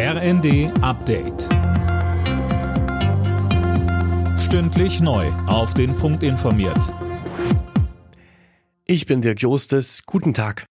RND Update. Stündlich neu. Auf den Punkt informiert. Ich bin Dirk Jostes. Guten Tag.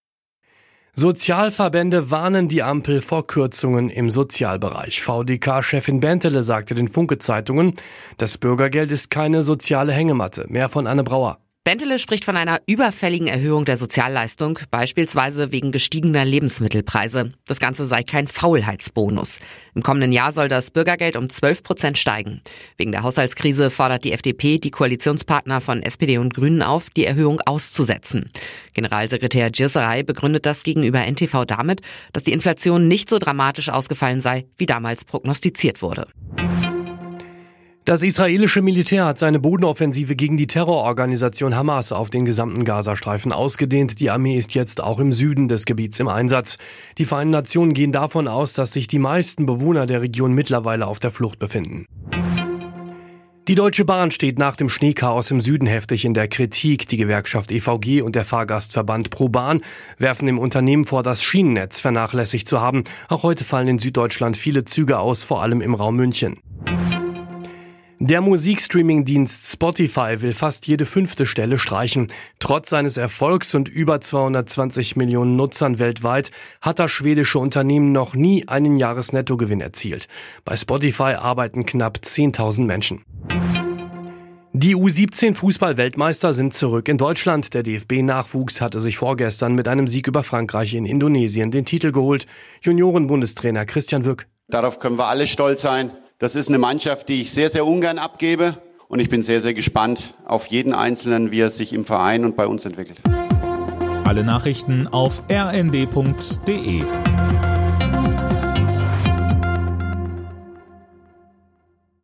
Sozialverbände warnen die Ampel vor Kürzungen im Sozialbereich. VDK-Chefin Bentele sagte den Funke-Zeitungen, das Bürgergeld ist keine soziale Hängematte. Mehr von Anne Brauer. Bentele spricht von einer überfälligen Erhöhung der Sozialleistung, beispielsweise wegen gestiegener Lebensmittelpreise. Das Ganze sei kein Faulheitsbonus. Im kommenden Jahr soll das Bürgergeld um 12 Prozent steigen. Wegen der Haushaltskrise fordert die FDP die Koalitionspartner von SPD und Grünen auf, die Erhöhung auszusetzen. Generalsekretär Girsaray begründet das gegenüber NTV damit, dass die Inflation nicht so dramatisch ausgefallen sei, wie damals prognostiziert wurde. Das israelische Militär hat seine Bodenoffensive gegen die Terrororganisation Hamas auf den gesamten Gazastreifen ausgedehnt. Die Armee ist jetzt auch im Süden des Gebiets im Einsatz. Die Vereinten Nationen gehen davon aus, dass sich die meisten Bewohner der Region mittlerweile auf der Flucht befinden. Die Deutsche Bahn steht nach dem Schneechaos im Süden heftig in der Kritik. Die Gewerkschaft EVG und der Fahrgastverband ProBahn werfen dem Unternehmen vor, das Schienennetz vernachlässigt zu haben. Auch heute fallen in Süddeutschland viele Züge aus, vor allem im Raum München. Der Musikstreaming-Dienst Spotify will fast jede fünfte Stelle streichen. Trotz seines Erfolgs und über 220 Millionen Nutzern weltweit hat das schwedische Unternehmen noch nie einen Jahresnettogewinn erzielt. Bei Spotify arbeiten knapp 10.000 Menschen. Die U17 Fußball-Weltmeister sind zurück in Deutschland. Der DFB-Nachwuchs hatte sich vorgestern mit einem Sieg über Frankreich in Indonesien den Titel geholt. Junioren-Bundestrainer Christian Wück. Darauf können wir alle stolz sein. Das ist eine Mannschaft, die ich sehr, sehr ungern abgebe. Und ich bin sehr, sehr gespannt auf jeden Einzelnen, wie er sich im Verein und bei uns entwickelt. Alle Nachrichten auf rnd.de